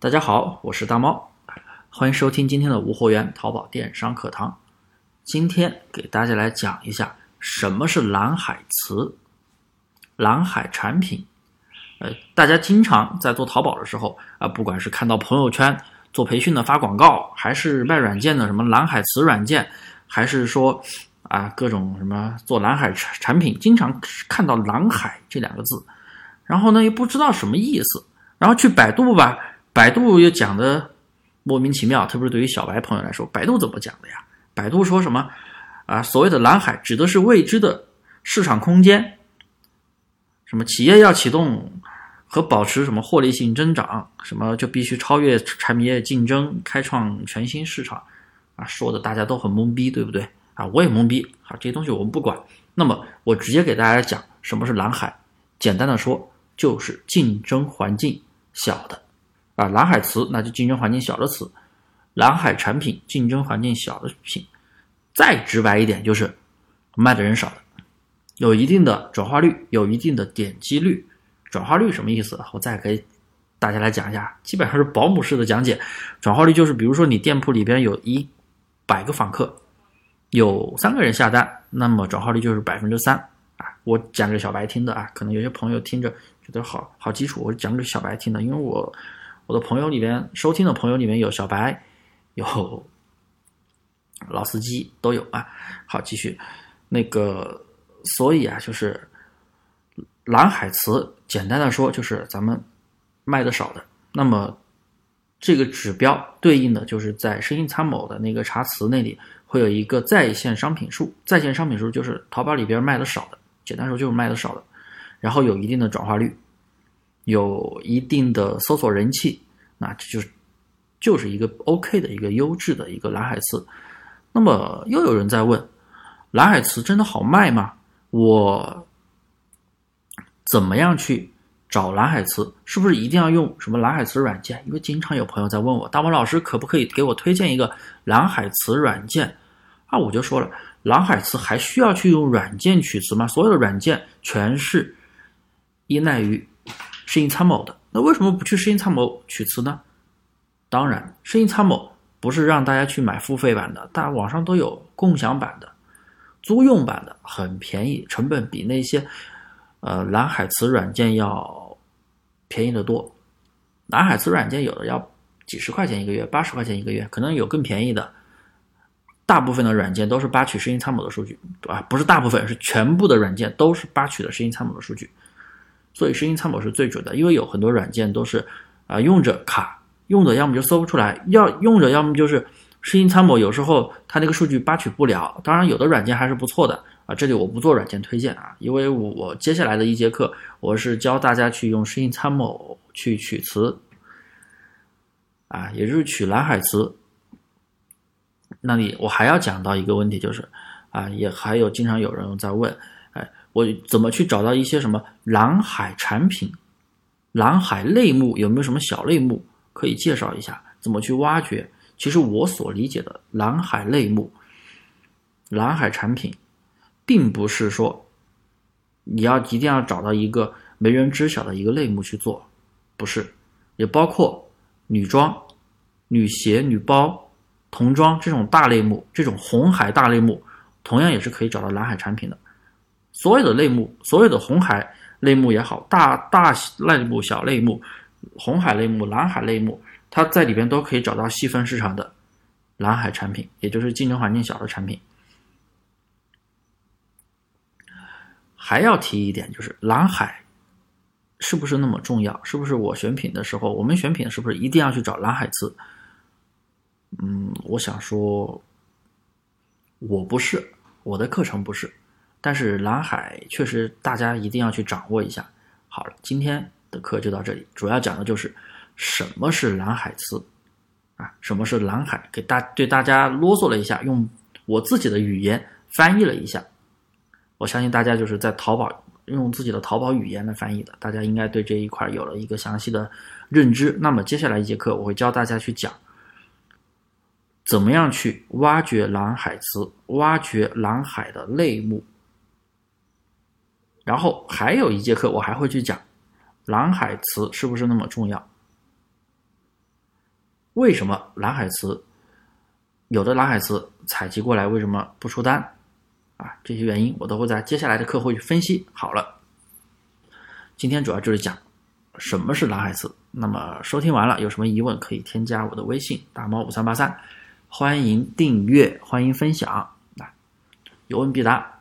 大家好，我是大猫，欢迎收听今天的无货源淘宝电商课堂。今天给大家来讲一下什么是蓝海词、蓝海产品。呃，大家经常在做淘宝的时候啊，不管是看到朋友圈做培训的发广告，还是卖软件的什么蓝海词软件，还是说啊各种什么做蓝海产产品，经常看到蓝海这两个字，然后呢又不知道什么意思，然后去百度吧。百度又讲的莫名其妙，特别是对于小白朋友来说，百度怎么讲的呀？百度说什么啊？所谓的蓝海指的是未知的市场空间，什么企业要启动和保持什么获利性增长，什么就必须超越产品业竞争，开创全新市场啊！说的大家都很懵逼，对不对啊？我也懵逼。好，这些东西我们不管。那么我直接给大家讲什么是蓝海，简单的说就是竞争环境小的。啊，蓝海词那就竞争环境小的词，蓝海产品竞争环境小的品，再直白一点就是卖的人少的，有一定的转化率，有一定的点击率。转化率什么意思？我再给大家来讲一下，基本上是保姆式的讲解。转化率就是，比如说你店铺里边有一百个访客，有三个人下单，那么转化率就是百分之三啊。我讲给小白听的啊，可能有些朋友听着觉得好好基础，我讲给小白听的，因为我。我的朋友里边收听的朋友里面有小白，有老司机都有啊。好，继续那个，所以啊，就是蓝海词，简单的说就是咱们卖的少的。那么这个指标对应的就是在声音参谋的那个查词那里会有一个在线商品数，在线商品数就是淘宝里边卖的少的，简单说就是卖的少的，然后有一定的转化率。有一定的搜索人气，那这就是就是一个 OK 的一个优质的一个蓝海词。那么又有人在问，蓝海词真的好卖吗？我怎么样去找蓝海词？是不是一定要用什么蓝海词软件？因为经常有朋友在问我，大王老师可不可以给我推荐一个蓝海词软件？啊，我就说了，蓝海词还需要去用软件取词吗？所有的软件全是依赖于。声音参谋的，那为什么不去声音参谋取词呢？当然，声音参谋不是让大家去买付费版的，但网上都有共享版的、租用版的，很便宜，成本比那些呃蓝海词软件要便宜的多。蓝海词软件有的要几十块钱一个月，八十块钱一个月，可能有更便宜的。大部分的软件都是扒取声音参谋的数据，啊，不是大部分，是全部的软件都是扒取的声音参谋的数据。所以声音参谋是最准的，因为有很多软件都是啊用着卡，用着要么就搜不出来，要用着要么就是声音参谋有时候它那个数据扒取不了。当然有的软件还是不错的啊，这里我不做软件推荐啊，因为我接下来的一节课我是教大家去用声音参谋去取词啊，也就是取蓝海词。那里我还要讲到一个问题，就是啊，也还有经常有人在问。我怎么去找到一些什么蓝海产品、蓝海类目？有没有什么小类目可以介绍一下？怎么去挖掘？其实我所理解的蓝海类目、蓝海产品，并不是说你要一定要找到一个没人知晓的一个类目去做，不是，也包括女装、女鞋、女包、童装这种大类目，这种红海大类目，同样也是可以找到蓝海产品的。所有的类目，所有的红海类目也好，大大类目、小类目、红海类目、蓝海类目，它在里边都可以找到细分市场的蓝海产品，也就是竞争环境小的产品。还要提一点，就是蓝海是不是那么重要？是不是我选品的时候，我们选品是不是一定要去找蓝海词？嗯，我想说，我不是，我的课程不是。但是蓝海确实大家一定要去掌握一下。好了，今天的课就到这里，主要讲的就是什么是蓝海词啊，什么是蓝海，给大对大家啰嗦了一下，用我自己的语言翻译了一下。我相信大家就是在淘宝用自己的淘宝语言来翻译的，大家应该对这一块有了一个详细的认知。那么接下来一节课我会教大家去讲怎么样去挖掘蓝海词，挖掘蓝海的内幕。然后还有一节课，我还会去讲蓝海词是不是那么重要。为什么蓝海词有的蓝海词采集过来为什么不出单啊？这些原因我都会在接下来的课会去分析。好了，今天主要就是讲什么是蓝海词。那么收听完了有什么疑问可以添加我的微信大猫五三八三，欢迎订阅，欢迎分享，啊，有问必答。